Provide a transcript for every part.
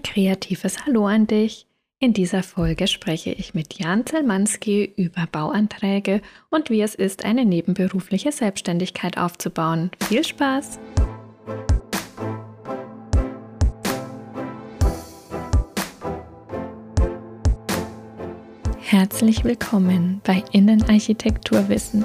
Kreatives Hallo an dich. In dieser Folge spreche ich mit Jan Zelmanski über Bauanträge und wie es ist, eine nebenberufliche Selbstständigkeit aufzubauen. Viel Spaß! Herzlich willkommen bei Innenarchitekturwissen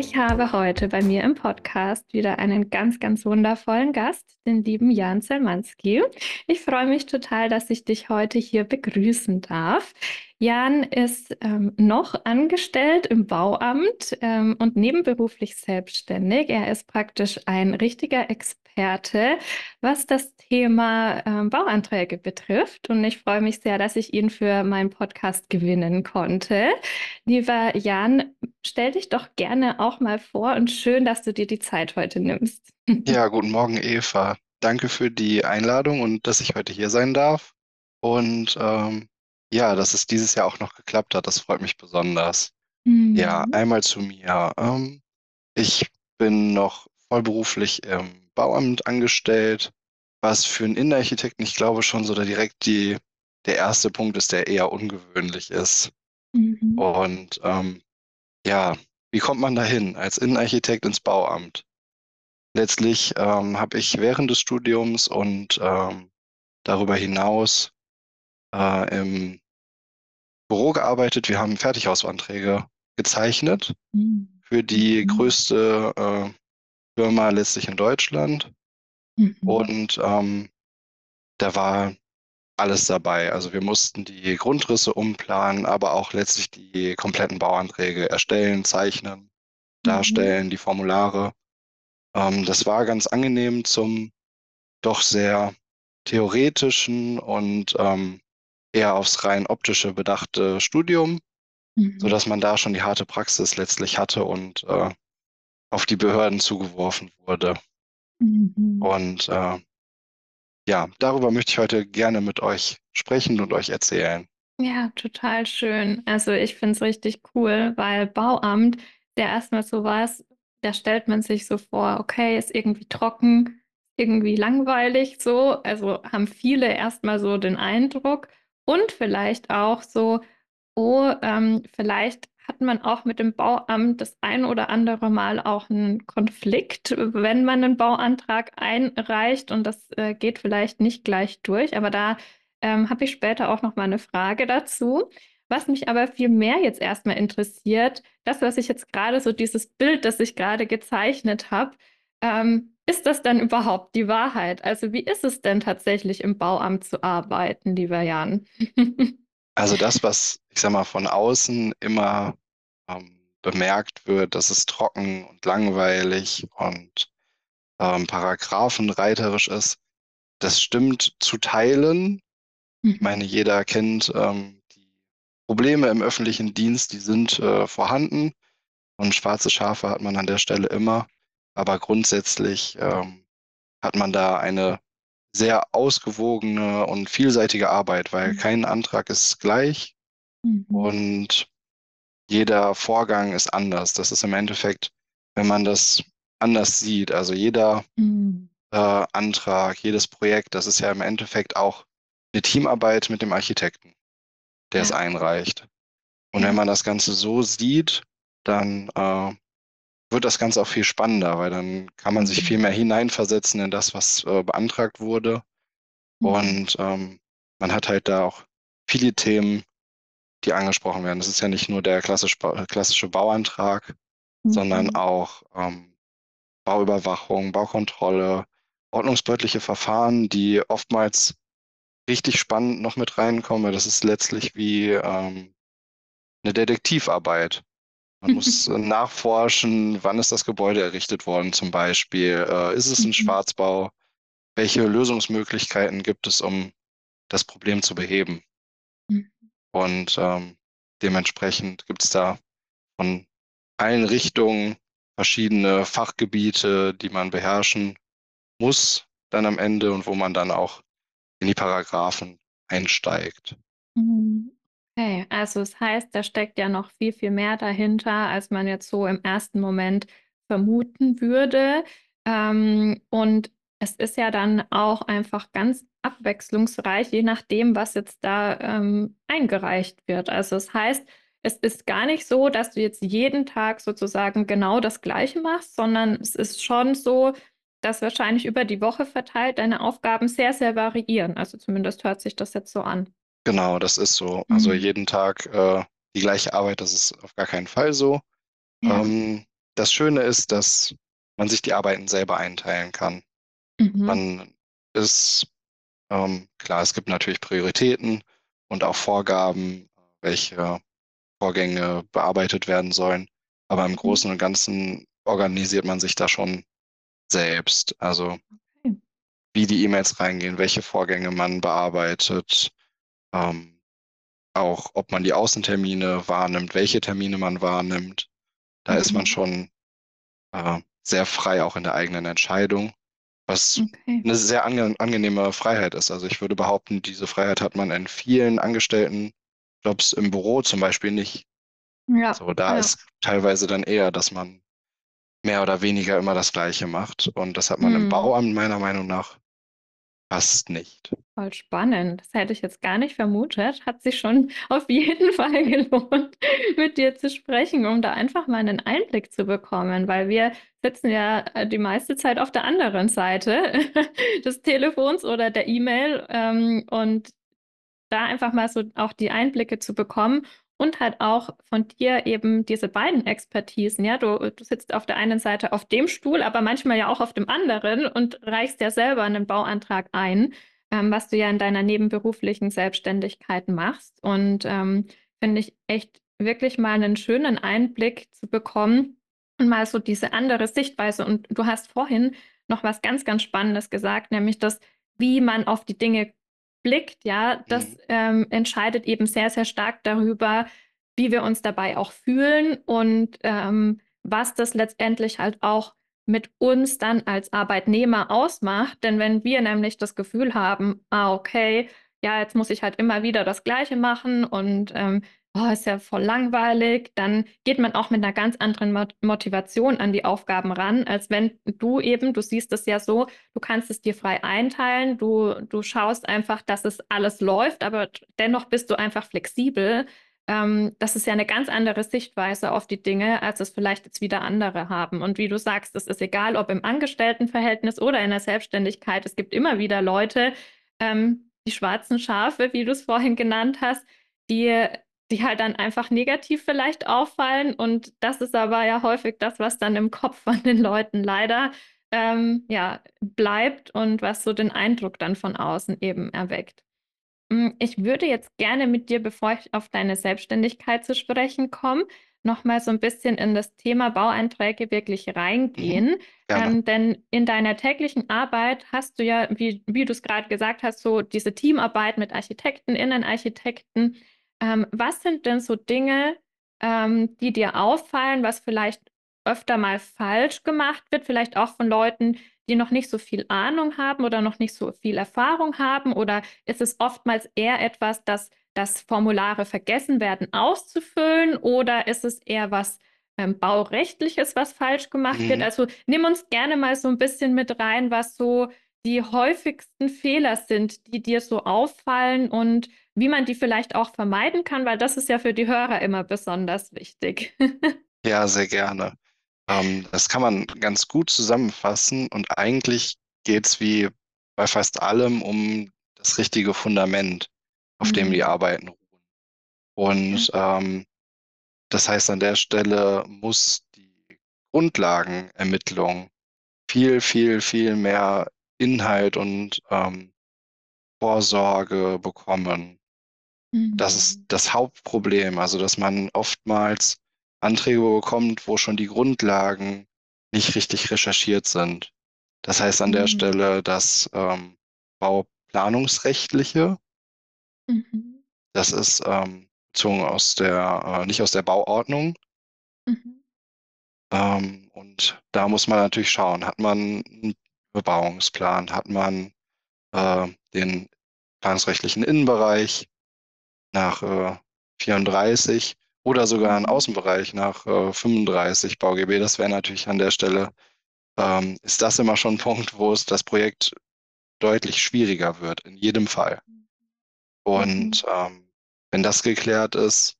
Ich habe heute bei mir im Podcast wieder einen ganz, ganz wundervollen Gast, den lieben Jan Zelmanski. Ich freue mich total, dass ich dich heute hier begrüßen darf. Jan ist ähm, noch angestellt im Bauamt ähm, und nebenberuflich selbstständig. Er ist praktisch ein richtiger Experte, was das Thema ähm, Bauanträge betrifft. Und ich freue mich sehr, dass ich ihn für meinen Podcast gewinnen konnte. Lieber Jan, stell dich doch gerne auch mal vor und schön, dass du dir die Zeit heute nimmst. Ja, guten Morgen, Eva. Danke für die Einladung und dass ich heute hier sein darf. Und ähm, ja, dass es dieses Jahr auch noch geklappt hat, das freut mich besonders. Ja, Mhm. einmal zu mir. Ähm, ich bin noch vollberuflich im Bauamt angestellt, was für einen Innenarchitekten, ich glaube, schon so direkt die, der erste Punkt ist, der eher ungewöhnlich ist. Mhm. Und ähm, ja, wie kommt man dahin als Innenarchitekt ins Bauamt? Letztlich ähm, habe ich während des Studiums und ähm, darüber hinaus äh, im Büro gearbeitet. Wir haben Fertighausanträge gezeichnet Mhm. für die Mhm. größte äh, Firma letztlich in Deutschland. Mhm. Und ähm, da war alles dabei. Also wir mussten die Grundrisse umplanen, aber auch letztlich die kompletten Bauanträge erstellen, zeichnen, Mhm. darstellen, die Formulare. Ähm, das war ganz angenehm zum doch sehr theoretischen und ähm, eher aufs rein optische bedachte Studium, Mhm. sodass man da schon die harte Praxis letztlich hatte und äh, auf die Behörden zugeworfen wurde. Mhm. Und äh, ja, darüber möchte ich heute gerne mit euch sprechen und euch erzählen. Ja, total schön. Also ich finde es richtig cool, weil Bauamt, der erstmal so was, da stellt man sich so vor, okay, ist irgendwie trocken, irgendwie langweilig so. Also haben viele erstmal so den Eindruck und vielleicht auch so, oh, ähm, vielleicht man auch mit dem Bauamt das ein oder andere Mal auch einen Konflikt, wenn man einen Bauantrag einreicht und das äh, geht vielleicht nicht gleich durch. Aber da ähm, habe ich später auch noch mal eine Frage dazu. Was mich aber viel mehr jetzt erstmal interessiert, das, was ich jetzt gerade so dieses Bild, das ich gerade gezeichnet habe, ähm, ist das dann überhaupt die Wahrheit? Also wie ist es denn tatsächlich im Bauamt zu arbeiten, lieber Jan? Also das, was ich sag mal von außen immer ähm, bemerkt wird, dass es trocken und langweilig und ähm, paragraphenreiterisch ist, das stimmt zu Teilen. Ich Mhm. meine, jeder kennt ähm, die Probleme im öffentlichen Dienst, die sind äh, vorhanden und schwarze Schafe hat man an der Stelle immer. Aber grundsätzlich ähm, hat man da eine sehr ausgewogene und vielseitige Arbeit, weil Mhm. kein Antrag ist gleich Mhm. und jeder Vorgang ist anders. Das ist im Endeffekt, wenn man das anders sieht, also jeder Mhm. äh, Antrag, jedes Projekt, das ist ja im Endeffekt auch eine Teamarbeit mit dem Architekten, der es Ja. einreicht. Und Ja. wenn man das Ganze so sieht, dann äh, wird das Ganze auch viel spannender, weil dann kann man sich Mhm. viel mehr hineinversetzen in das, was äh, beantragt wurde. Mhm. Und ähm, man hat halt da auch viele Themen, die angesprochen werden. Das ist ja nicht nur der klassisch, klassische Bauantrag, sondern Mhm. auch ähm, Bauüberwachung, Baukontrolle, ordnungsbördliche Verfahren, die oftmals richtig spannend noch mit reinkommen. weil Das ist letztlich wie ähm, eine Detektivarbeit. Man muss nachforschen, wann ist das Gebäude errichtet worden zum Beispiel. Äh, ist es ein Mhm. Schwarzbau? Welche Lösungsmöglichkeiten gibt es, um das Problem zu beheben? Und ähm, dementsprechend gibt es da von allen Richtungen, verschiedene Fachgebiete, die man beherrschen muss dann am Ende und wo man dann auch in die Paragraphen einsteigt. Mhm. Okay, also es heißt, da steckt ja noch viel, viel mehr dahinter, als man jetzt so im ersten Moment vermuten würde. Ähm, und es ist ja dann auch einfach ganz abwechslungsreich, je nachdem, was jetzt da ähm, eingereicht wird. Also es heißt, es ist gar nicht so, dass du jetzt jeden Tag sozusagen genau das Gleiche machst, sondern es ist schon so, dass wahrscheinlich über die Woche verteilt deine Aufgaben sehr, sehr variieren. Also zumindest hört sich das jetzt so an. Genau, das ist so. Also Mhm. jeden Tag äh, die gleiche Arbeit, das ist auf gar keinen Fall so. Ja. Ähm, das Schöne ist, dass man sich die Arbeiten selber einteilen kann. Mhm. Man ist, ähm, klar, es gibt natürlich Prioritäten und auch Vorgaben, welche Vorgänge bearbeitet werden sollen. Aber im Mhm. Großen und Ganzen organisiert man sich da schon selbst. Also Okay. wie die E-Mails reingehen, welche Vorgänge man bearbeitet, ähm, auch ob man die Außentermine wahrnimmt, welche Termine man wahrnimmt. Da ist man Mhm. schon äh, sehr frei auch in der eigenen Entscheidung, was Okay. eine sehr ange angenehme Freiheit ist. Also ich würde behaupten, diese Freiheit hat man in vielen Angestelltenjobs im Büro zum Beispiel nicht. Ja, So, da ja. ist teilweise dann eher, dass man mehr oder weniger immer das Gleiche macht. Und das hat man im Mhm. Bauamt meiner Meinung nach fast nicht. Voll spannend. Das hätte ich jetzt gar nicht vermutet. Hat sich schon auf jeden Fall gelohnt, mit dir zu sprechen, um da einfach mal einen Einblick zu bekommen, weil wir sitzen ja äh, die meiste Zeit auf der anderen Seite des Telefons oder der E-Mail ähm, und da einfach mal so auch die Einblicke zu bekommen und halt auch von dir eben diese beiden Expertisen. Ja, du, du sitzt auf der einen Seite auf dem Stuhl, aber manchmal ja auch auf dem anderen und reichst ja selber einen Bauantrag ein, ähm, was du ja in deiner nebenberuflichen Selbstständigkeit machst. Und ähm, finde ich echt wirklich mal einen schönen Einblick zu bekommen und mal so diese andere Sichtweise. Und du hast vorhin noch was ganz, ganz Spannendes gesagt, nämlich das, wie man auf die Dinge blickt, ja, das Mhm. ähm, entscheidet eben sehr, sehr stark darüber, wie wir uns dabei auch fühlen und ähm, was das letztendlich halt auch mit uns dann als Arbeitnehmer ausmacht. Denn wenn wir nämlich das Gefühl haben, ah, okay, ja, jetzt muss ich halt immer wieder das Gleiche machen und ähm, oh, ist ja voll langweilig, dann geht man auch mit einer ganz anderen Mot Motivation an die Aufgaben ran, als wenn du eben, du siehst es ja so, du kannst es dir frei einteilen, du, du schaust einfach, dass es alles läuft, aber dennoch bist du einfach flexibel. Ähm, das ist ja eine ganz andere Sichtweise auf die Dinge, als es vielleicht jetzt wieder andere haben. Und wie du sagst, es ist egal, ob im Angestelltenverhältnis oder in der Selbstständigkeit, es gibt immer wieder Leute, ähm, die schwarzen Schafe, wie du es vorhin genannt hast, die die halt dann einfach negativ vielleicht auffallen. Und das ist aber ja häufig das, was dann im Kopf von den Leuten leider ähm, ja, bleibt und was so den Eindruck dann von außen eben erweckt. Mm, Ich würde jetzt gerne mit dir, bevor ich auf deine Selbstständigkeit zu sprechen komme, noch mal so ein bisschen in das Thema Baueinträge wirklich Mhm. reingehen. Gerne. Ähm, denn in deiner täglichen Arbeit hast du ja, wie, wie du es gerade gesagt hast, so diese Teamarbeit mit Architekten, Innenarchitekten. Ähm, was sind denn so Dinge, ähm, die dir auffallen, was vielleicht öfter mal falsch gemacht wird, vielleicht auch von Leuten, die noch nicht so viel Ahnung haben oder noch nicht so viel Erfahrung haben? Oder ist es oftmals eher etwas, dass, dass Formulare vergessen werden auszufüllen? Oder ist es eher was ähm, Baurechtliches, was falsch gemacht wird? Mhm. Also nimm uns gerne mal so ein bisschen mit rein, was so die häufigsten Fehler sind, die dir so auffallen und wie man die vielleicht auch vermeiden kann, weil das ist ja für die Hörer immer besonders wichtig. Ja, sehr gerne. Ähm, das kann man ganz gut zusammenfassen und eigentlich geht es wie bei fast allem um das richtige Fundament, auf dem die Hm, Arbeiten ruhen. Und ähm, das heißt, an der Stelle muss die Grundlagenermittlung viel, viel, viel mehr Inhalt und ähm, Vorsorge bekommen. Das ist Hm, das Hauptproblem, also dass man oftmals Anträge bekommt, wo schon die Grundlagen nicht richtig recherchiert sind. Das heißt an der hm, Stelle das ähm, Bauplanungsrechtliche, mhm, das ist ähm, bezogen aus der, äh, nicht aus der Bauordnung, Ähm, und da muss man natürlich schauen, hat man einen Bebauungsplan, hat man äh, den planungsrechtlichen Innenbereich nach äh, 34 oder sogar einen Mhm. Außenbereich nach äh, 35 BauGB. Das wäre natürlich an der Stelle, ähm, ist das immer schon ein Punkt, wo es das Projekt deutlich schwieriger wird, in jedem Fall. Mhm. Und ähm, wenn das geklärt ist,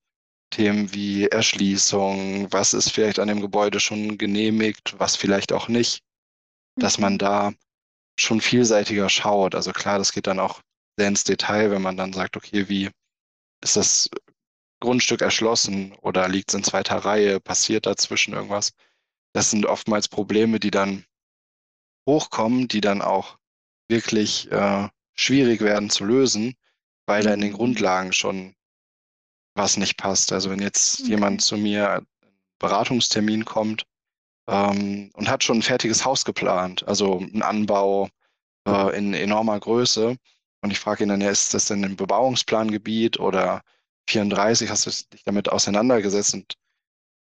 Themen wie Erschließung, was ist vielleicht an dem Gebäude schon genehmigt, was vielleicht auch nicht, dass man Mhm. da schon vielseitiger schaut. Also klar, das geht dann auch sehr ins Detail, wenn man dann sagt, okay, wie ist das Grundstück erschlossen oder liegt es in zweiter Reihe, passiert dazwischen irgendwas? Das sind oftmals Probleme, die dann hochkommen, die dann auch wirklich äh, schwierig werden zu lösen, weil da in den Mhm. Grundlagen schon was nicht passt. Also wenn jetzt jemand Okay. zu mir Beratungstermin kommt ähm, und hat schon ein fertiges Haus geplant, also einen Anbau äh, in enormer Größe, und ich frage ihn dann, ja, ist das denn ein Bebauungsplangebiet oder 34, hast du dich damit auseinandergesetzt? Und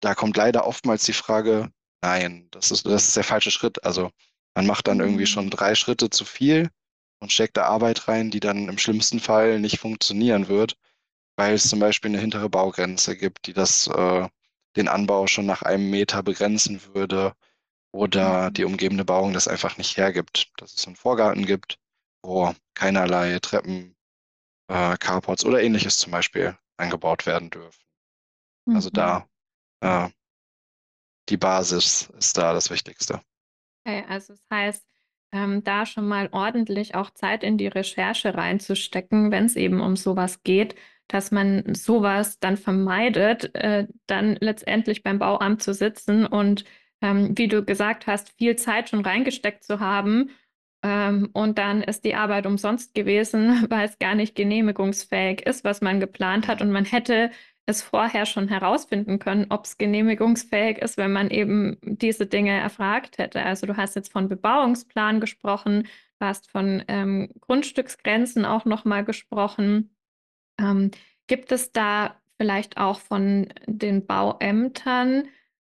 da kommt leider oftmals die Frage, nein, das ist, das ist der falsche Schritt. Also man macht dann irgendwie schon Mhm. drei Schritte zu viel und steckt da Arbeit rein, die dann im schlimmsten Fall nicht funktionieren wird, weil es zum Beispiel eine hintere Baugrenze gibt, die das, äh, den Anbau schon nach einem Meter begrenzen würde oder die Mhm. umgebende Bauung das einfach nicht hergibt, dass es einen Vorgarten gibt, wo keinerlei Treppen, äh, Carports oder ähnliches zum Beispiel angebaut werden dürfen. Also Mhm. da äh, die Basis ist da das Wichtigste. Okay, also das heißt, ähm, da schon mal ordentlich auch Zeit in die Recherche reinzustecken, wenn es eben um sowas geht, dass man sowas dann vermeidet, äh, dann letztendlich beim Bauamt zu sitzen und, ähm, wie du gesagt hast, viel Zeit schon reingesteckt zu haben, ähm, und dann ist die Arbeit umsonst gewesen, weil es gar nicht genehmigungsfähig ist, was man geplant hat und man hätte es vorher schon herausfinden können, ob es genehmigungsfähig ist, wenn man eben diese Dinge erfragt hätte. Also du hast jetzt von Bebauungsplan gesprochen, du hast von ähm, Grundstücksgrenzen auch nochmal gesprochen. Ähm, gibt es da vielleicht auch von den Bauämtern,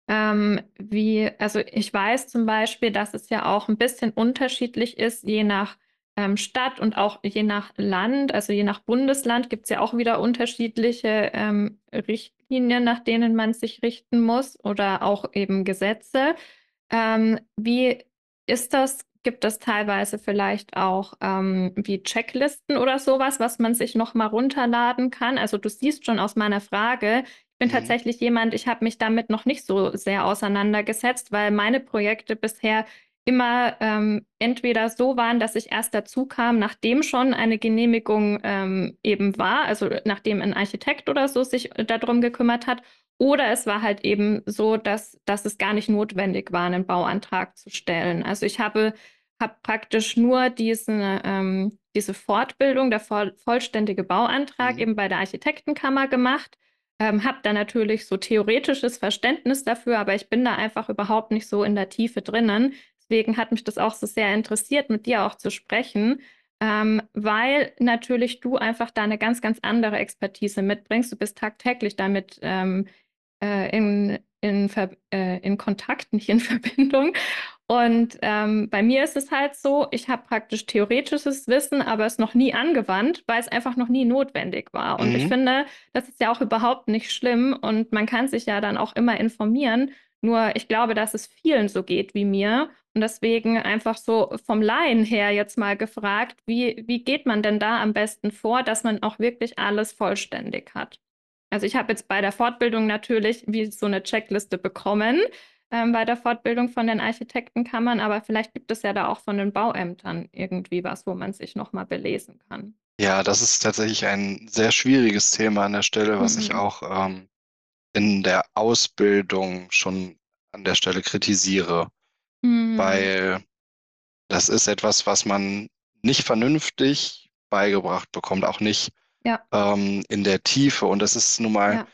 ähm, wie, also ich weiß zum Beispiel, dass es ja auch ein bisschen unterschiedlich ist, je nach ähm, Stadt und auch je nach Land, also je nach Bundesland gibt es ja auch wieder unterschiedliche ähm, Richtlinien, nach denen man sich richten muss oder auch eben Gesetze. Ähm, wie ist das? Gibt es teilweise vielleicht auch ähm, wie Checklisten oder sowas, was man sich noch mal runterladen kann? Also du siehst schon aus meiner Frage, bin Mhm. tatsächlich jemand, ich habe mich damit noch nicht so sehr auseinandergesetzt, weil meine Projekte bisher immer ähm, entweder so waren, dass ich erst dazu kam, nachdem schon eine Genehmigung ähm, eben war, also nachdem ein Architekt oder so sich darum gekümmert hat, oder es war halt eben so, dass, dass es gar nicht notwendig war, einen Bauantrag zu stellen. Also ich habe, habe praktisch nur diesen, ähm, diese Fortbildung, der voll, vollständige Bauantrag Mhm. eben bei der Architektenkammer gemacht. Ähm, habe da natürlich so theoretisches Verständnis dafür, aber ich bin da einfach überhaupt nicht so in der Tiefe drinnen. Deswegen hat mich das auch so sehr interessiert, mit dir auch zu sprechen, ähm, weil natürlich du einfach da eine ganz, ganz andere Expertise mitbringst. Du bist tagtäglich damit ähm, äh, in, in, äh, in Kontakt, nicht in Verbindung. Und ähm, bei mir ist es halt so, ich habe praktisch theoretisches Wissen, aber es noch nie angewandt, weil es einfach noch nie notwendig war. Und ich Mhm. finde, das ist ja auch überhaupt nicht schlimm und man kann sich ja dann auch immer informieren. Nur ich glaube, dass es vielen so geht wie mir. Und deswegen einfach so vom Laien her jetzt mal gefragt, wie, wie geht man denn da am besten vor, dass man auch wirklich alles vollständig hat? Also ich habe jetzt bei der Fortbildung natürlich wie so eine Checkliste bekommen, ähm, bei der Fortbildung von den Architektenkammern, aber vielleicht gibt es ja da auch von den Bauämtern irgendwie was, wo man sich nochmal belesen kann. Ja, das ist tatsächlich ein sehr schwieriges Thema an der Stelle, was ich Mhm. auch ähm, in der Ausbildung schon an der Stelle kritisiere, Mhm. weil das ist etwas, was man nicht vernünftig beigebracht bekommt, auch nicht Ja, ähm, in der Tiefe. Und das ist nun mal ja.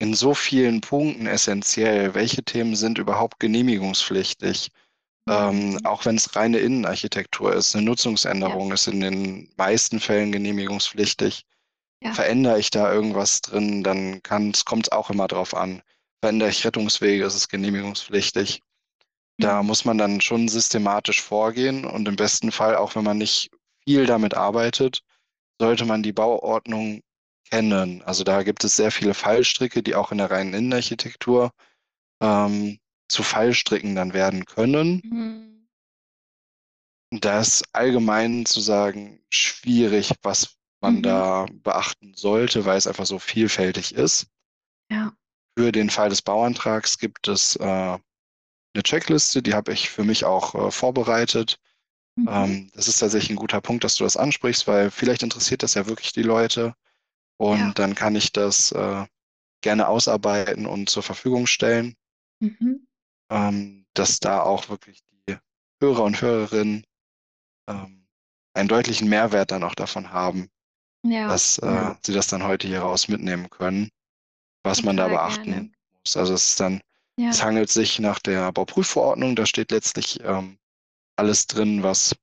In so vielen Punkten essentiell. Welche Themen sind überhaupt genehmigungspflichtig? Ähm, Mhm. auch wenn es reine Innenarchitektur ist, eine Ja, Nutzungsänderung ist in den meisten Fällen genehmigungspflichtig. ja. Verändere ich da irgendwas drin, dann kommt es auch immer drauf an, verändere ich Rettungswege, ist es genehmigungspflichtig. Da Mhm. muss man dann schon systematisch vorgehen und im besten Fall, auch wenn man nicht viel damit arbeitet, sollte man die Bauordnung kennen. Also da gibt es sehr viele Fallstricke, die auch in der reinen Innenarchitektur ähm, zu Fallstricken dann werden können. Mhm. Da ist allgemein zu sagen schwierig, was man Mhm. da beachten sollte, weil es einfach so vielfältig ist. Ja. Für den Fall des Bauantrags gibt es äh, eine Checkliste, die habe ich für mich auch äh, vorbereitet. Mhm. Ähm, das ist tatsächlich ein guter Punkt, dass du das ansprichst, weil vielleicht interessiert das ja wirklich die Leute. Ja. Und dann kann ich das äh, gerne ausarbeiten und zur Verfügung stellen, Mhm. ähm, dass da auch wirklich die Hörer und Hörerinnen ähm, einen deutlichen Mehrwert dann auch davon haben, Ja. dass äh, Ja. sie das dann heute hier raus mitnehmen können, was man da Total gerne. beachten muss. Also es ist dann, es Ja. handelt sich nach der Bauprüfverordnung, da steht letztlich ähm, alles drin, was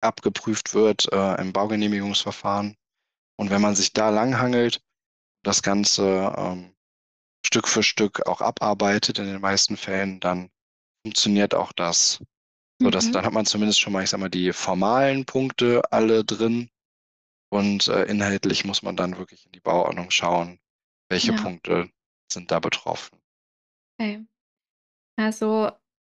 abgeprüft wird äh, im Baugenehmigungsverfahren. Und wenn man sich da langhangelt, das Ganze ähm, Stück für Stück auch abarbeitet in den meisten Fällen, dann funktioniert auch das. So, dass, Mhm. dann hat man zumindest schon mal, ich sag mal, die formalen Punkte alle drin und äh, inhaltlich muss man dann wirklich in die Bauordnung schauen, welche Ja. Punkte sind da betroffen. Okay. Also,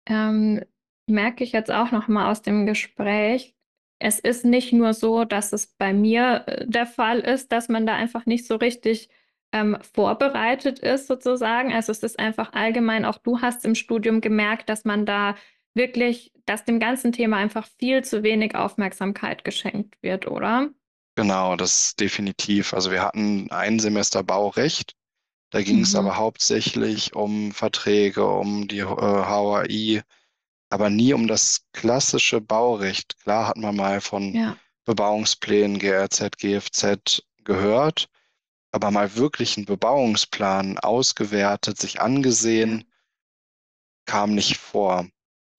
ähm, merke ich jetzt auch noch mal aus dem Gespräch, es ist nicht nur so, dass es bei mir äh, der Fall ist, dass man da einfach nicht so richtig ähm, vorbereitet ist, sozusagen. Also es ist einfach allgemein, auch du hast im Studium gemerkt, dass man da wirklich, dass dem ganzen Thema einfach viel zu wenig Aufmerksamkeit geschenkt wird, oder? Genau, das definitiv. Also wir hatten ein Semester Baurecht. Da ging es Mhm. aber hauptsächlich um Verträge, um die äh, HOI, aber nie um das klassische Baurecht. Klar hat man mal von Ja, Bebauungsplänen, GRZ, GFZ gehört, aber mal wirklich einen Bebauungsplan ausgewertet, sich ja, angesehen, kam nicht vor.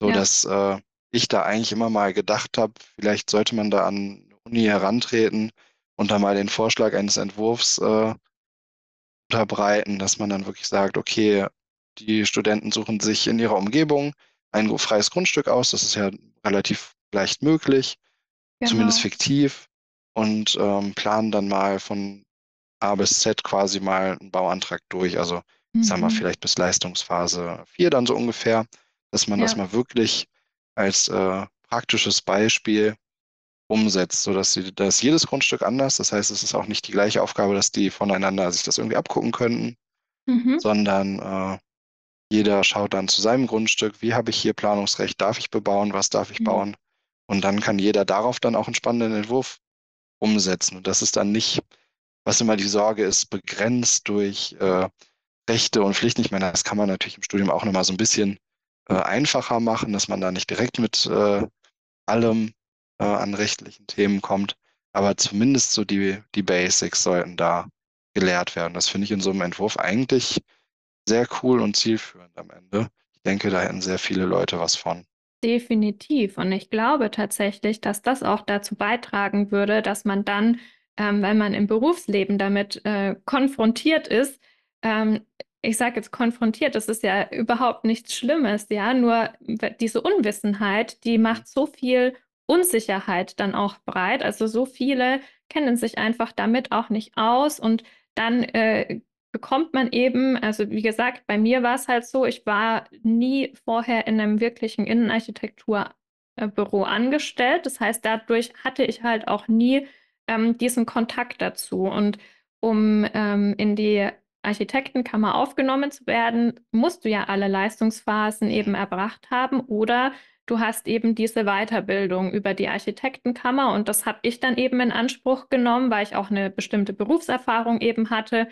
So ja, dass äh, ich da eigentlich immer mal gedacht habe, vielleicht sollte man da an eine Uni herantreten und da mal den Vorschlag eines Entwurfs äh, unterbreiten, dass man dann wirklich sagt, okay, die Studenten suchen sich in ihrer Umgebung ein freies Grundstück aus. Das ist ja relativ leicht möglich, zumindest genau. fiktiv, und ähm, planen dann mal von A bis Z quasi mal einen Bauantrag durch. Also ich sag mal, Mhm. vielleicht bis Leistungsphase 4 dann so ungefähr, dass man das Ja. mal wirklich als äh, praktisches Beispiel umsetzt, sodass sie, da ist jedes Grundstück anders. Das heißt, es ist auch nicht die gleiche Aufgabe, dass die voneinander sich das irgendwie abgucken könnten, Mhm. sondern äh, jeder schaut dann zu seinem Grundstück, wie habe ich hier Planungsrecht, darf ich bebauen, was darf ich Mhm. bauen? Und dann kann jeder darauf dann auch einen spannenden Entwurf umsetzen. Und das ist dann nicht, was immer die Sorge ist, begrenzt durch äh, Rechte und Pflichten. Ich meine, das kann man natürlich im Studium auch nochmal so ein bisschen äh, einfacher machen, dass man da nicht direkt mit äh, allem äh, an rechtlichen Themen kommt. Aber zumindest so die, die Basics sollten da gelehrt werden. Das finde ich in so einem Entwurf eigentlich sehr cool und zielführend am Ende. Ich denke, da hätten sehr viele Leute was von. Definitiv. Und ich glaube tatsächlich, dass das auch dazu beitragen würde, dass man dann, ähm, wenn man im Berufsleben damit äh, konfrontiert ist, ähm, ich sage jetzt konfrontiert, das ist ja überhaupt nichts Schlimmes, ja, nur diese Unwissenheit, die macht so viel Unsicherheit dann auch breit. Also so viele kennen sich einfach damit auch nicht aus und dann äh, bekommt man eben, also wie gesagt, bei mir war es halt so, ich war nie vorher in einem wirklichen Innenarchitekturbüro angestellt. Das heißt, dadurch hatte ich halt auch nie ähm, diesen Kontakt dazu. Und um ähm, in die Architektenkammer aufgenommen zu werden, musst du ja alle Leistungsphasen eben erbracht haben oder du hast eben diese Weiterbildung über die Architektenkammer und das habe ich dann eben in Anspruch genommen, weil ich auch eine bestimmte Berufserfahrung eben hatte.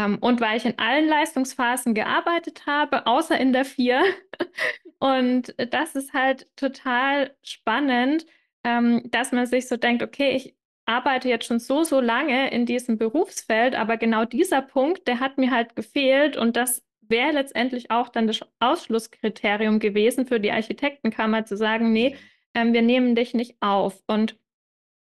Ähm, und weil ich in allen Leistungsphasen gearbeitet habe, außer in der vier. Und das ist halt total spannend, ähm, dass man sich so denkt, okay, ich arbeite jetzt schon so, so lange in diesem Berufsfeld, aber genau dieser Punkt, der hat mir halt gefehlt und das wäre letztendlich auch dann das Ausschlusskriterium gewesen für die Architektenkammer zu sagen, nee, Mhm. ähm, wir nehmen dich nicht auf. Und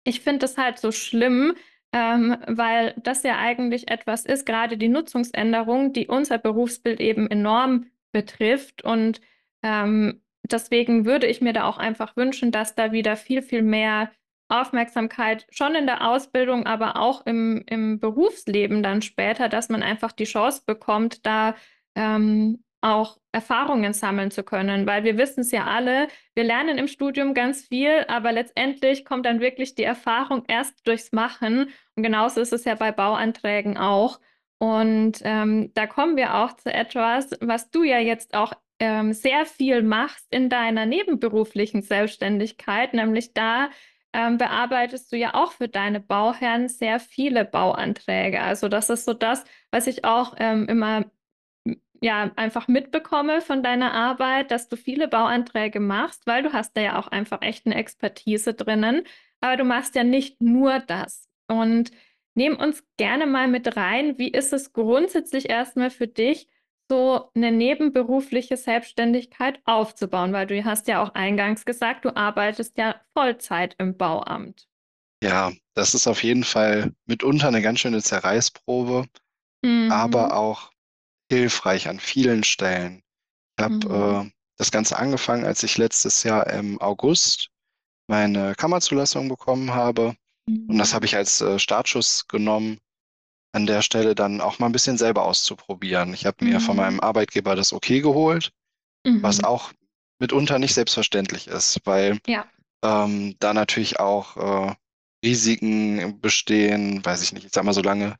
ich finde das halt so schlimm, ähm, weil das ja eigentlich etwas ist, gerade die Nutzungsänderung, die unser Berufsbild eben enorm betrifft. Und ähm, deswegen würde ich mir da auch einfach wünschen, dass da wieder viel, viel mehr Aufmerksamkeit schon in der Ausbildung, aber auch im, im Berufsleben dann später, dass man einfach die Chance bekommt, da ähm, auch Erfahrungen sammeln zu können, weil wir wissen es ja alle, wir lernen im Studium ganz viel, aber letztendlich kommt dann wirklich die Erfahrung erst durchs Machen. Und genauso ist es ja bei Bauanträgen auch. Und ähm, da kommen wir auch zu etwas, was du ja jetzt auch ähm, sehr viel machst in deiner nebenberuflichen Selbstständigkeit, nämlich da ähm, bearbeitest du ja auch für deine Bauherren sehr viele Bauanträge. Also das ist so das, was ich auch ähm, immer ja einfach mitbekomme von deiner Arbeit, dass du viele Bauanträge machst, weil du hast da ja auch einfach echt eine Expertise drinnen. Aber du machst ja nicht nur das. Und nehm uns gerne mal mit rein. Wie ist es grundsätzlich erstmal für dich, so eine nebenberufliche Selbstständigkeit aufzubauen? Weil du hast ja auch eingangs gesagt, du arbeitest ja Vollzeit im Bauamt. Ja, das ist auf jeden Fall mitunter eine ganz schöne Zerreißprobe, aber Mhm. auch hilfreich an vielen Stellen. Ich habe Mhm. äh, das Ganze angefangen, als ich letztes Jahr im August meine Kammerzulassung bekommen habe. Und das habe ich als äh, Startschuss genommen, an der Stelle dann auch mal ein bisschen selber auszuprobieren. Ich habe mir von meinem Mhm. Arbeitgeber das Okay geholt, was Mhm. auch mitunter nicht selbstverständlich ist, weil Ja, ähm, da natürlich auch äh, Risiken bestehen, weiß ich nicht, ich sag mal, solange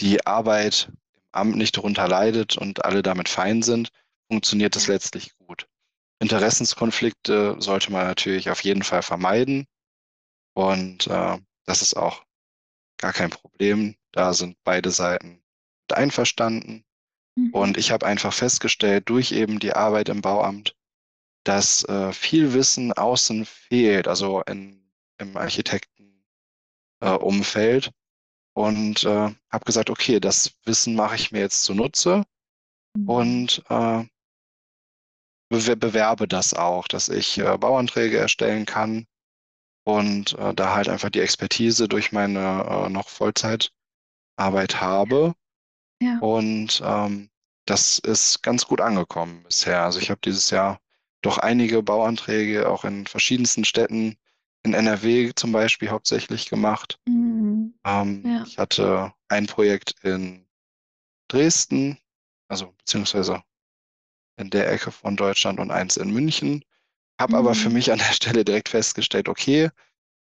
die Arbeit im Amt nicht darunter leidet und alle damit fein sind, funktioniert das letztlich gut. Interessenskonflikte sollte man natürlich auf jeden Fall vermeiden und äh, das ist auch gar kein Problem. Da sind beide Seiten einverstanden. Und Mhm. ich habe einfach festgestellt, durch eben die Arbeit im Bauamt, dass äh, viel Wissen außen fehlt, also in, im Architektenumfeld. Äh, und äh, habe gesagt, okay, das Wissen mache ich mir jetzt zunutze Mhm. und äh, bewer- bewerbe das auch, dass ich äh, Bauanträge erstellen kann und äh, da halt einfach die Expertise durch meine äh, noch Vollzeitarbeit habe. Ja. Und ähm, das ist ganz gut angekommen bisher. Also ich habe dieses Jahr doch einige Bauanträge auch in verschiedensten Städten in NRW zum Beispiel hauptsächlich gemacht. Mhm. Ähm, Ja. ich hatte ein Projekt in Dresden, also beziehungsweise in der Ecke von Deutschland und eins in München. Habe aber für Mhm. mich an der Stelle direkt festgestellt, okay,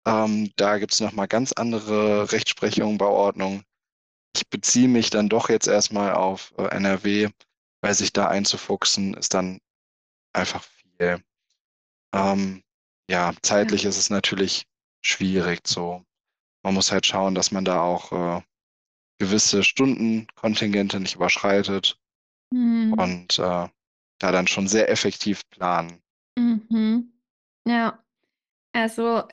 ähm, da gibt es nochmal ganz andere Rechtsprechung, Bauordnung. Ich beziehe mich dann doch jetzt erstmal auf äh, NRW, weil sich da einzufuchsen ist dann einfach viel. Ähm, ja, Ja. zeitlich ist es natürlich schwierig so. Man muss halt schauen, dass man da auch äh, gewisse Stundenkontingente nicht überschreitet Mhm. und äh, da dann schon sehr effektiv planen. Mhm. Ja. Also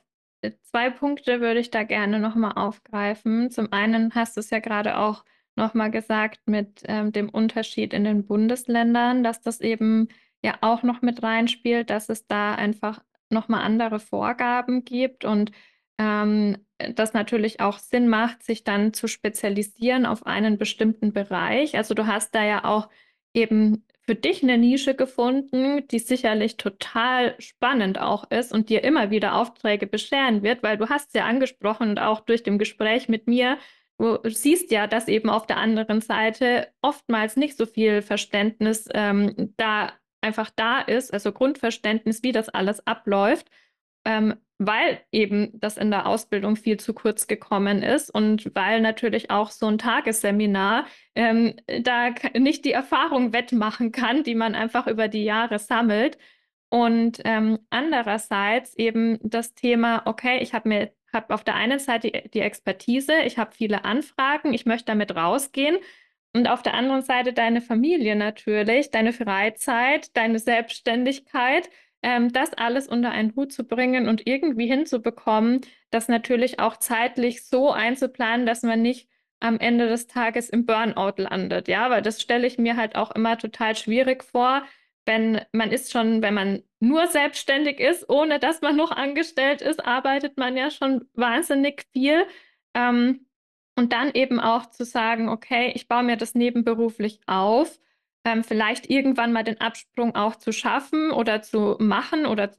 äh, zwei Punkte würde ich da gerne nochmal aufgreifen. Zum einen hast du es ja gerade auch nochmal gesagt mit ähm, dem Unterschied in den Bundesländern, dass das eben ja auch noch mit reinspielt, dass es da einfach nochmal andere Vorgaben gibt und ähm, das natürlich auch Sinn macht, sich dann zu spezialisieren auf einen bestimmten Bereich. Also du hast da ja auch eben für dich eine Nische gefunden, die sicherlich total spannend auch ist und dir immer wieder Aufträge bescheren wird, weil du hast ja angesprochen und auch durch dem Gespräch mit mir, du siehst ja, dass eben auf der anderen Seite oftmals nicht so viel Verständnis ähm, da einfach da ist, also Grundverständnis, wie das alles abläuft. Ähm, weil eben das in der Ausbildung viel zu kurz gekommen ist und weil natürlich auch so ein Tagesseminar ähm, da nicht die Erfahrung wettmachen kann, die man einfach über die Jahre sammelt. Und ähm, andererseits eben das Thema, okay, ich habe mir hab auf der einen Seite die Expertise, ich habe viele Anfragen, ich möchte damit rausgehen. Und auf der anderen Seite deine Familie natürlich, deine Freizeit, deine Selbstständigkeit ähm, das alles unter einen Hut zu bringen und irgendwie hinzubekommen, das natürlich auch zeitlich so einzuplanen, dass man nicht am Ende des Tages im Burnout landet. Ja, weil das stelle ich mir halt auch immer total schwierig vor, wenn man ist schon, wenn man nur selbstständig ist, ohne dass man noch angestellt ist, arbeitet man ja schon wahnsinnig viel. Ähm, Und dann eben auch zu sagen, okay, ich baue mir das nebenberuflich auf, ähm, vielleicht irgendwann mal den Absprung auch zu schaffen oder zu machen oder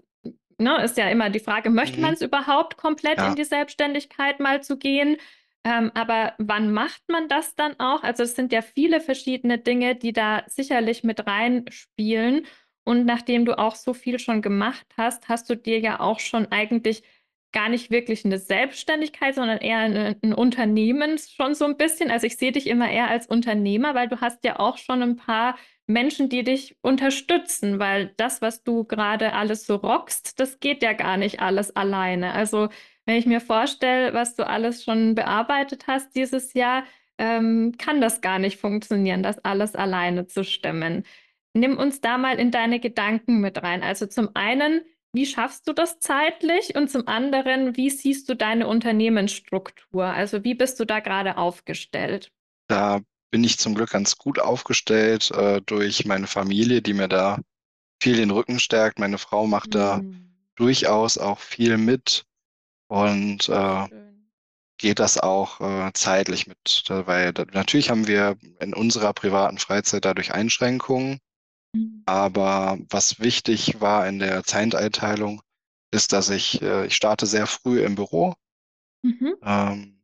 ne, ist ja immer die Frage, möchte man Mhm. es überhaupt komplett in Ja, die Selbstständigkeit mal zu gehen? Ähm, aber wann macht man das dann auch? Also es sind ja viele verschiedene Dinge, die da sicherlich mit reinspielen. Und nachdem du auch so viel schon gemacht hast, hast du dir ja auch schon eigentlich gar nicht wirklich eine Selbstständigkeit, sondern eher eine, ein Unternehmen schon so ein bisschen. Also ich sehe dich immer eher als Unternehmer, weil du hast ja auch schon ein paar Menschen, die dich unterstützen, weil das, was du gerade alles so rockst, das geht ja gar nicht alles alleine. Also wenn ich mir vorstelle, was du alles schon bearbeitet hast dieses Jahr, ähm, kann das gar nicht funktionieren, das alles alleine zu stemmen. Nimm uns da mal in deine Gedanken mit rein. Also zum einen, wie schaffst du das zeitlich? Und zum anderen, wie siehst du deine Unternehmensstruktur? Also wie bist du da gerade aufgestellt? da bin ich zum Glück ganz gut aufgestellt, äh, durch meine Familie, die mir da viel den Rücken stärkt. Meine Frau macht da Hm, durchaus auch viel mit und äh, geht das auch äh, zeitlich mit, weil da, natürlich haben wir in unserer privaten Freizeit dadurch Einschränkungen, Mhm. Aber was wichtig war in der Zeiteinteilung, ist, dass ich, äh, ich starte sehr früh im Büro. Mhm. Ähm,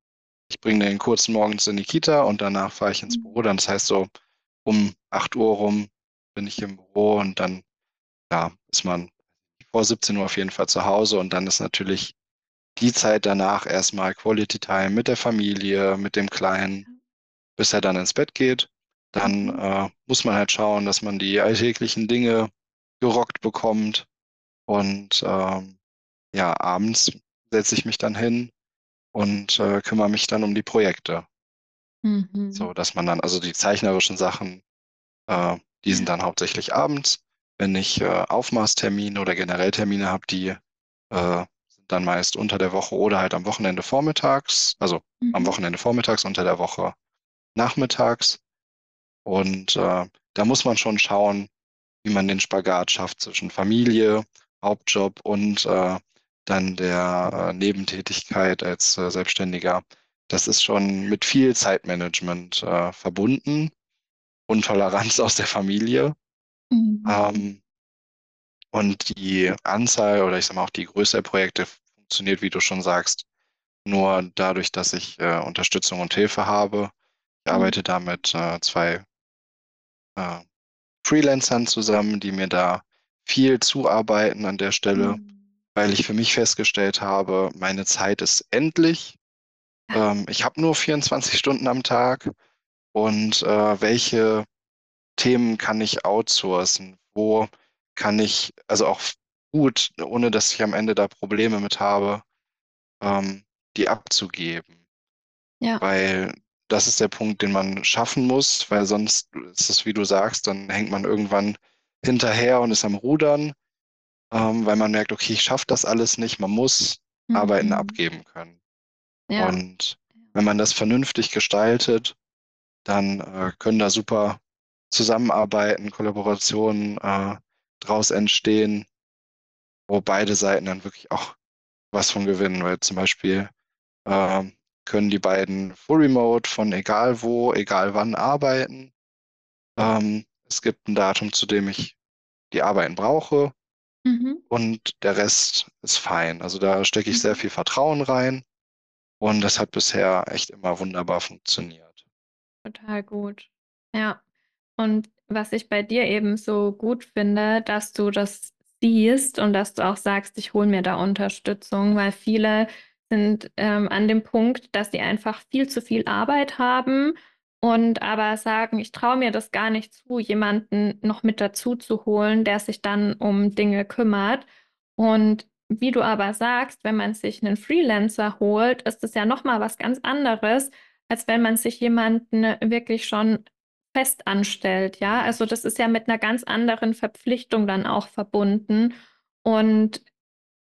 ich bringe den kurzen morgens in die Kita und danach fahre ich ins Büro. Dann, das heißt so um 8 Uhr rum bin ich im Büro und dann ja, ist man vor 17 Uhr auf jeden Fall zu Hause und dann ist natürlich die Zeit danach erstmal Quality Time mit der Familie, mit dem Kleinen, bis er dann ins Bett geht. Dann äh, muss man halt schauen, dass man die alltäglichen Dinge gerockt bekommt. Und ähm, ja, abends setze ich mich dann hin und äh, kümmere mich dann um die Projekte. Mhm. So, dass man dann, also die zeichnerischen Sachen, äh, die sind dann hauptsächlich abends. Wenn ich äh, Aufmaßtermine oder generell Termine habe, die äh, sind dann meist unter der Woche oder halt am Wochenende vormittags, also am Mhm. Wochenende vormittags, unter der Woche nachmittags. Und äh, da muss man schon schauen, wie man den Spagat schafft zwischen Familie, Hauptjob und äh, dann der äh, Nebentätigkeit als äh, Selbstständiger. Das ist schon mit viel Zeitmanagement äh, verbunden und Toleranz aus der Familie. Mhm. Ähm, und die Anzahl oder ich sag mal auch die Größe der Projekte funktioniert, wie du schon sagst, nur dadurch, dass ich äh, Unterstützung und Hilfe habe. Ich Mhm. arbeite da mit äh, zwei äh, Freelancern zusammen, die mir da viel zuarbeiten an der Stelle, Mhm. weil ich für mich festgestellt habe, meine Zeit ist endlich. Ähm, ich habe nur 24 Stunden am Tag und äh, welche Themen kann ich outsourcen? Wo kann ich, also auch gut, ohne dass ich am Ende da Probleme mit habe, ähm, die abzugeben? Ja. Weil das ist der Punkt, den man schaffen muss, weil sonst ist es, wie du sagst, dann hängt man irgendwann hinterher und ist am Rudern, ähm, weil man merkt, okay, ich schaffe das alles nicht. Man muss Arbeiten Mhm. abgeben können. Ja. Und wenn man das vernünftig gestaltet, dann äh, können da super Zusammenarbeiten, Kollaborationen äh, draus entstehen, wo beide Seiten dann wirklich auch was von gewinnen, weil zum Beispiel äh, können die beiden full remote von egal wo, egal wann arbeiten. Ähm, es gibt ein Datum, zu dem ich die Arbeiten brauche Mhm. und der Rest ist fein. Also da stecke ich sehr Mhm. viel Vertrauen rein und das hat bisher echt immer wunderbar funktioniert. Total gut. Ja. Und was ich bei dir eben so gut finde, dass du das siehst und dass du auch sagst, ich hole mir da Unterstützung, weil viele sind ähm, an dem Punkt, dass sie einfach viel zu viel Arbeit haben und aber sagen, ich traue mir das gar nicht zu, jemanden noch mit dazu zu holen, der sich dann um Dinge kümmert. Und wie du aber sagst, wenn man sich einen Freelancer holt, ist es ja noch mal was ganz anderes, als wenn man sich jemanden wirklich schon fest anstellt, ja. Also das ist ja mit einer ganz anderen Verpflichtung dann auch verbunden. Und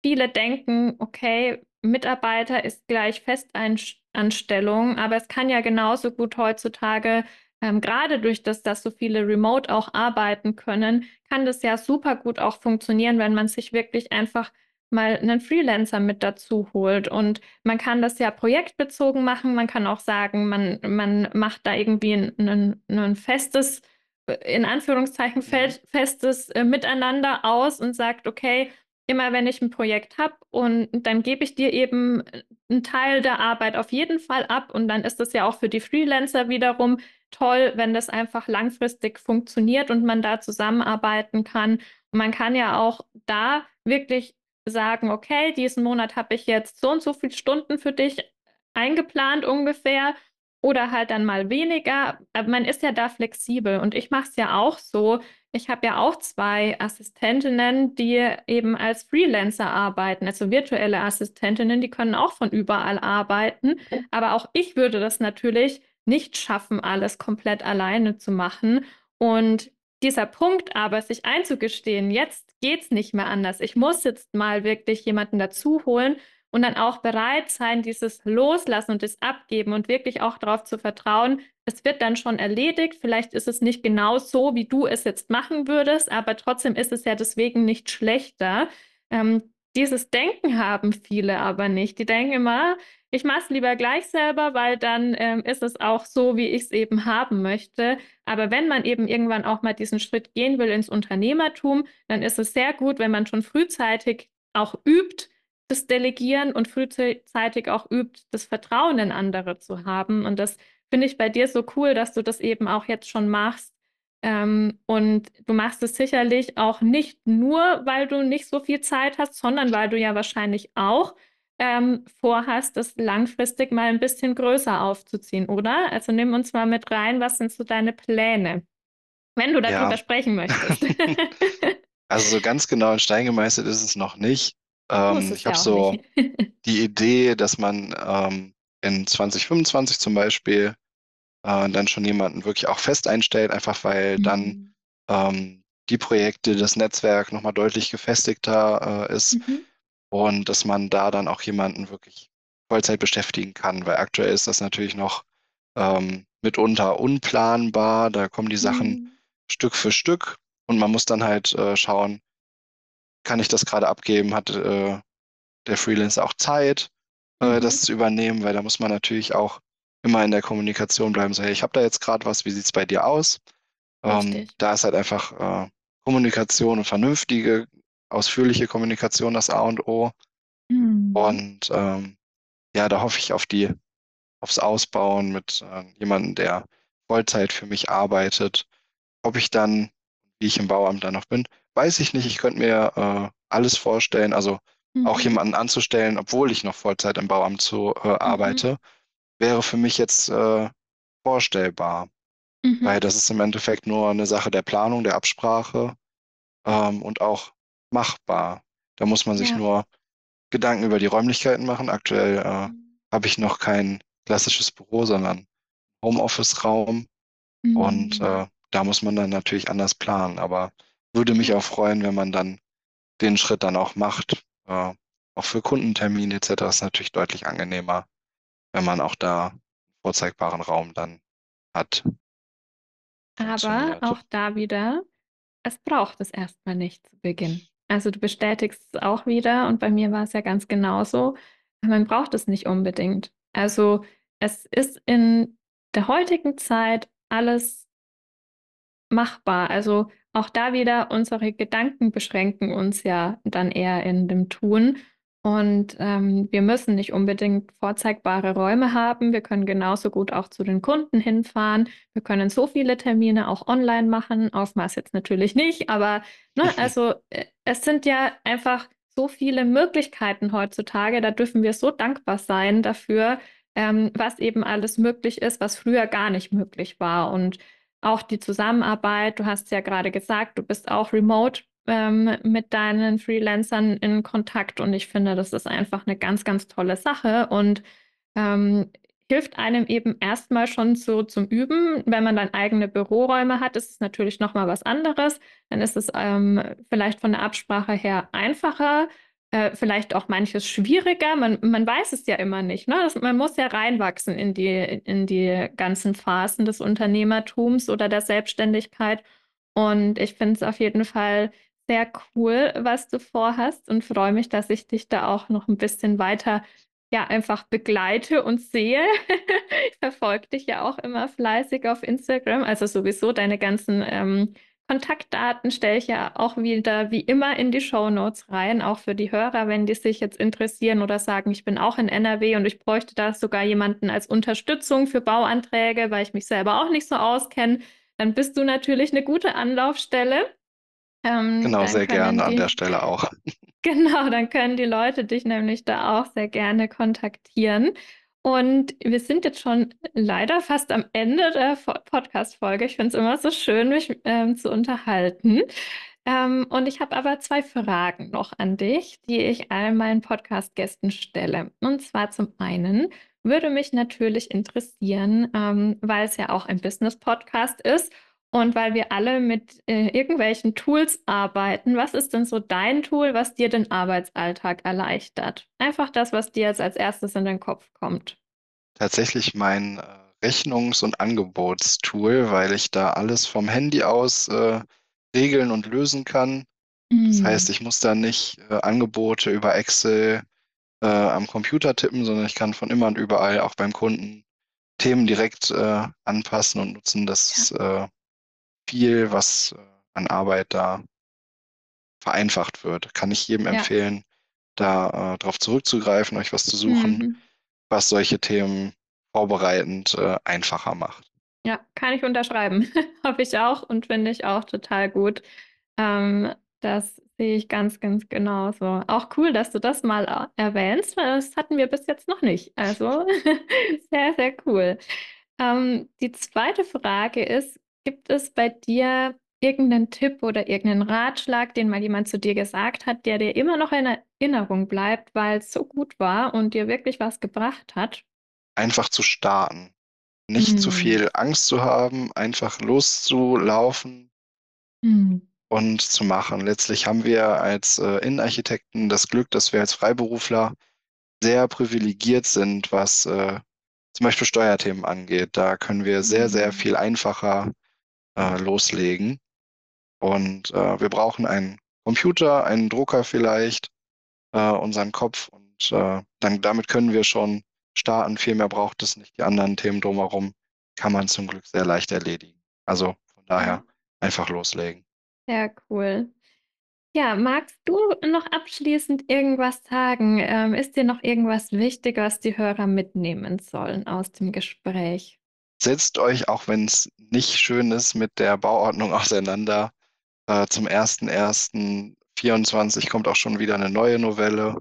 viele denken, okay, Mitarbeiter ist gleich Festanstellung, aber es kann ja genauso gut heutzutage, ähm, gerade durch das, dass so viele remote auch arbeiten können, kann das ja super gut auch funktionieren, wenn man sich wirklich einfach mal einen Freelancer mit dazu holt. Und man kann das ja projektbezogen machen. Man kann auch sagen, man, man macht da irgendwie ein, ein festes, in Anführungszeichen Mhm. festes äh, Miteinander aus und sagt, okay, immer wenn ich ein Projekt habe und dann gebe ich dir eben einen Teil der Arbeit auf jeden Fall ab und dann ist das ja auch für die Freelancer wiederum toll, wenn das einfach langfristig funktioniert und man da zusammenarbeiten kann. Man kann ja auch da wirklich sagen, okay, diesen Monat habe ich jetzt so und so viele Stunden für dich eingeplant ungefähr oder halt dann mal weniger. Aber man ist ja da flexibel und ich mache es ja auch so. Ich habe ja auch zwei Assistentinnen, die eben als Freelancer arbeiten, also virtuelle Assistentinnen, die können auch von überall arbeiten. Aber auch ich würde das natürlich nicht schaffen, alles komplett alleine zu machen. Und dieser Punkt aber, sich einzugestehen, jetzt geht's nicht mehr anders. Ich muss jetzt mal wirklich jemanden dazu holen und dann auch bereit sein, dieses Loslassen und das Abgeben und wirklich auch darauf zu vertrauen, es wird dann schon erledigt. Vielleicht ist es nicht genau so, wie du es jetzt machen würdest, aber trotzdem ist es ja deswegen nicht schlechter. Ähm, dieses Denken haben viele aber nicht. Die denken immer, ich mache es lieber gleich selber, weil dann ähm, ist es auch so, wie ich es eben haben möchte. Aber wenn man eben irgendwann auch mal diesen Schritt gehen will ins Unternehmertum, dann ist es sehr gut, wenn man schon frühzeitig auch übt, das Delegieren und frühzeitig auch übt, das Vertrauen in andere zu haben. Und das finde ich bei dir so cool, dass du das eben auch jetzt schon machst. Ähm, und du machst es sicherlich auch nicht nur, weil du nicht so viel Zeit hast, sondern weil du ja wahrscheinlich auch ähm, vorhast, das langfristig mal ein bisschen größer aufzuziehen, oder? Also nimm uns mal mit rein, was sind so deine Pläne, wenn du darüber Ja, sprechen möchtest. also so ganz genau in Stein gemeißelt ist es noch nicht. Muss Ähm, ich habe so die Idee, dass man ähm, in 2025 zum Beispiel äh, dann schon jemanden wirklich auch fest einstellt, einfach weil dann Mhm. ähm, die Projekte, das Netzwerk nochmal deutlich gefestigter äh, ist Mhm. und dass man da dann auch jemanden wirklich Vollzeit beschäftigen kann, weil aktuell ist das natürlich noch ähm, mitunter unplanbar. Da kommen die Sachen Mhm. Stück für Stück und man muss dann halt äh, schauen, kann ich das gerade abgeben? Hat äh, der Freelancer auch Zeit, äh, Mhm. das zu übernehmen? Weil da muss man natürlich auch immer in der Kommunikation bleiben. So, hey, ich habe da jetzt gerade was, wie sieht es bei dir aus? Ähm, da ist halt einfach äh, Kommunikation und vernünftige, ausführliche Kommunikation das A und O. Mhm. Und ähm, ja, da hoffe ich auf die, aufs Ausbauen mit äh, jemandem, der Vollzeit für mich arbeitet. Ob ich dann, wie ich im Bauamt dann noch bin, weiß ich nicht. Ich könnte mir äh, alles vorstellen, also auch Mhm. jemanden anzustellen, obwohl ich noch Vollzeit im Bauamt zu, äh, Mhm. arbeite, wäre für mich jetzt äh, vorstellbar, Mhm. weil das ist im Endeffekt nur eine Sache der Planung, der Absprache ähm, und auch machbar. Da muss man sich Ja. nur Gedanken über die Räumlichkeiten machen. Aktuell äh, habe ich noch kein klassisches Büro, sondern Homeoffice-Raum. Und Mhm. äh, da muss man dann natürlich anders planen. Aber würde mich Ja. auch freuen, wenn man dann den Schritt dann auch macht. Äh, auch für Kundentermine etc. ist natürlich deutlich angenehmer, wenn man auch da vorzeigbaren Raum dann hat. Aber auch da wieder, es braucht es erstmal nicht zu Beginn. Also du bestätigst es auch wieder und bei mir war es ja ganz genauso. Man braucht es nicht unbedingt. Also es ist in der heutigen Zeit alles machbar. Also auch da wieder, unsere Gedanken beschränken uns ja dann eher in dem Tun. Und ähm, wir müssen nicht unbedingt vorzeigbare Räume haben. Wir können genauso gut auch zu den Kunden hinfahren. Wir können so viele Termine auch online machen. Aufmaß jetzt natürlich nicht, aber ne, also äh, es sind ja einfach so viele Möglichkeiten heutzutage. Da dürfen wir so dankbar sein dafür, ähm, was eben alles möglich ist, was früher gar nicht möglich war. Und auch die Zusammenarbeit, du hast ja gerade gesagt, du bist auch remote ähm, mit deinen Freelancern in Kontakt und ich finde, das ist einfach eine ganz, ganz tolle Sache und ähm, hilft einem eben erstmal schon so zum Üben. Wenn man dann eigene Büroräume hat, ist es natürlich nochmal was anderes. Dann ist es ähm, vielleicht von der Absprache her einfacher. Äh, vielleicht auch manches schwieriger. Man, man weiß es ja immer nicht. Ne? Das, man muss ja reinwachsen in die, in die ganzen Phasen des Unternehmertums oder der Selbstständigkeit. Und ich finde es auf jeden Fall sehr cool, was du vorhast und freue mich, dass ich dich da auch noch ein bisschen weiter ja einfach begleite und sehe. ich verfolge dich ja auch immer fleißig auf Instagram, also sowieso deine ganzen ähm, Kontaktdaten stelle ich ja auch wieder wie immer in die Show Notes rein, auch für die Hörer, wenn die sich jetzt interessieren oder sagen, ich bin auch in NRW und ich bräuchte da sogar jemanden als Unterstützung für Bauanträge, weil ich mich selber auch nicht so auskenne, dann bist du natürlich eine gute Anlaufstelle. Ähm, genau, sehr gerne die, an der Stelle auch. Genau, dann können die Leute dich nämlich da auch sehr gerne kontaktieren. Und wir sind jetzt schon leider fast am Ende der Podcast-Folge. Ich finde es immer so schön, mich ähm, zu unterhalten. Ähm, und ich habe aber zwei Fragen noch an dich, die ich all meinen Podcast-Gästen stelle. Und zwar zum einen würde mich natürlich interessieren, ähm, weil es ja auch ein Business-Podcast ist und weil wir alle mit äh, irgendwelchen Tools arbeiten, was ist denn so dein Tool, was dir den Arbeitsalltag erleichtert? Einfach das, was dir jetzt als erstes in den Kopf kommt. Tatsächlich mein äh, Rechnungs- und Angebotstool, weil ich da alles vom Handy aus äh, regeln und lösen kann. Mhm. Das heißt, ich muss da nicht äh, Angebote über Excel äh, am Computer tippen, sondern ich kann von immer und überall auch beim Kunden Themen direkt äh, anpassen und nutzen. Das ja viel, was äh, an Arbeit da vereinfacht wird. Kann ich jedem ja. empfehlen, da äh, darauf zurückzugreifen, euch was zu suchen, mhm. was solche Themen vorbereitend äh, einfacher macht. Ja, kann ich unterschreiben. Habe ich auch und finde ich auch total gut. Ähm, das sehe ich ganz, ganz genauso. Auch cool, dass du das mal äh, erwähnst, weil das hatten wir bis jetzt noch nicht. Also sehr, sehr cool. Ähm, die zweite Frage ist, Gibt es bei dir irgendeinen Tipp oder irgendeinen Ratschlag, den mal jemand zu dir gesagt hat, der dir immer noch in Erinnerung bleibt, weil es so gut war und dir wirklich was gebracht hat? Einfach zu starten. Nicht mhm. zu viel Angst zu haben, einfach loszulaufen mhm. und zu machen. Letztlich haben wir als äh, Innenarchitekten das Glück, dass wir als Freiberufler sehr privilegiert sind, was äh, zum Beispiel Steuerthemen angeht. Da können wir sehr, sehr mhm. viel einfacher äh, loslegen. Und äh, wir brauchen einen Computer, einen Drucker vielleicht, äh, unseren Kopf und äh, dann damit können wir schon starten. Viel mehr braucht es nicht. Die anderen Themen drumherum kann man zum Glück sehr leicht erledigen. Also von daher einfach loslegen. Sehr cool. Ja, magst du noch abschließend irgendwas sagen? Ähm, ist dir noch irgendwas wichtig, was die Hörer mitnehmen sollen aus dem Gespräch? Setzt euch, auch wenn es nicht schön ist, mit der Bauordnung auseinander. Äh, zum 1.1.24 kommt auch schon wieder eine neue Novelle.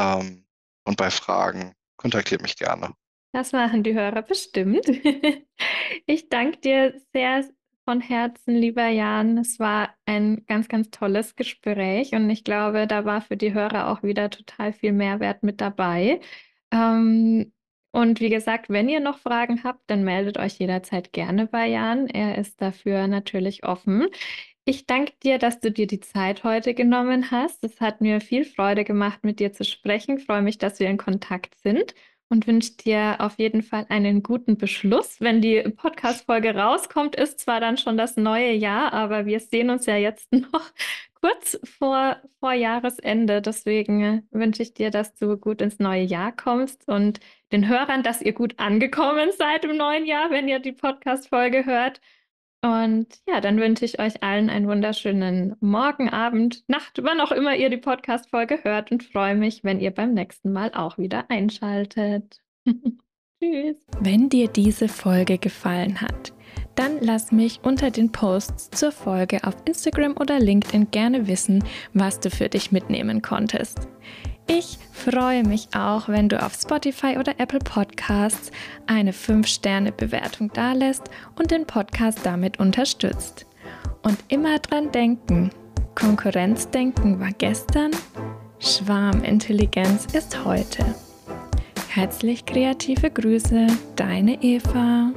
Ähm, und bei Fragen kontaktiert mich gerne. Das machen die Hörer bestimmt. ich danke dir sehr von Herzen, lieber Jan. Es war ein ganz, ganz tolles Gespräch und ich glaube, da war für die Hörer auch wieder total viel Mehrwert mit dabei. Ähm, und wie gesagt, wenn ihr noch Fragen habt, dann meldet euch jederzeit gerne bei Jan. Er ist dafür natürlich offen. Ich danke dir, dass du dir die Zeit heute genommen hast. Es hat mir viel Freude gemacht, mit dir zu sprechen. Ich freue mich, dass wir in Kontakt sind und wünsche dir auf jeden Fall einen guten Beschluss. Wenn die Podcast-Folge rauskommt, ist zwar dann schon das neue Jahr, aber wir sehen uns ja jetzt noch kurz vor, vor Jahresende. Deswegen wünsche ich dir, dass du gut ins neue Jahr kommst und den Hörern, dass ihr gut angekommen seid im neuen Jahr, wenn ihr die Podcast-Folge hört. Und ja, dann wünsche ich euch allen einen wunderschönen Morgen, Abend, Nacht, wann auch immer ihr die Podcast-Folge hört und freue mich, wenn ihr beim nächsten Mal auch wieder einschaltet. Tschüss. Wenn dir diese Folge gefallen hat, dann lass mich unter den Posts zur Folge auf Instagram oder LinkedIn gerne wissen, was du für dich mitnehmen konntest. Ich freue mich auch, wenn du auf Spotify oder Apple Podcasts eine 5-Sterne-Bewertung dalässt und den Podcast damit unterstützt. Und immer dran denken, Konkurrenzdenken war gestern, Schwarmintelligenz ist heute. Herzlich kreative Grüße, deine Eva.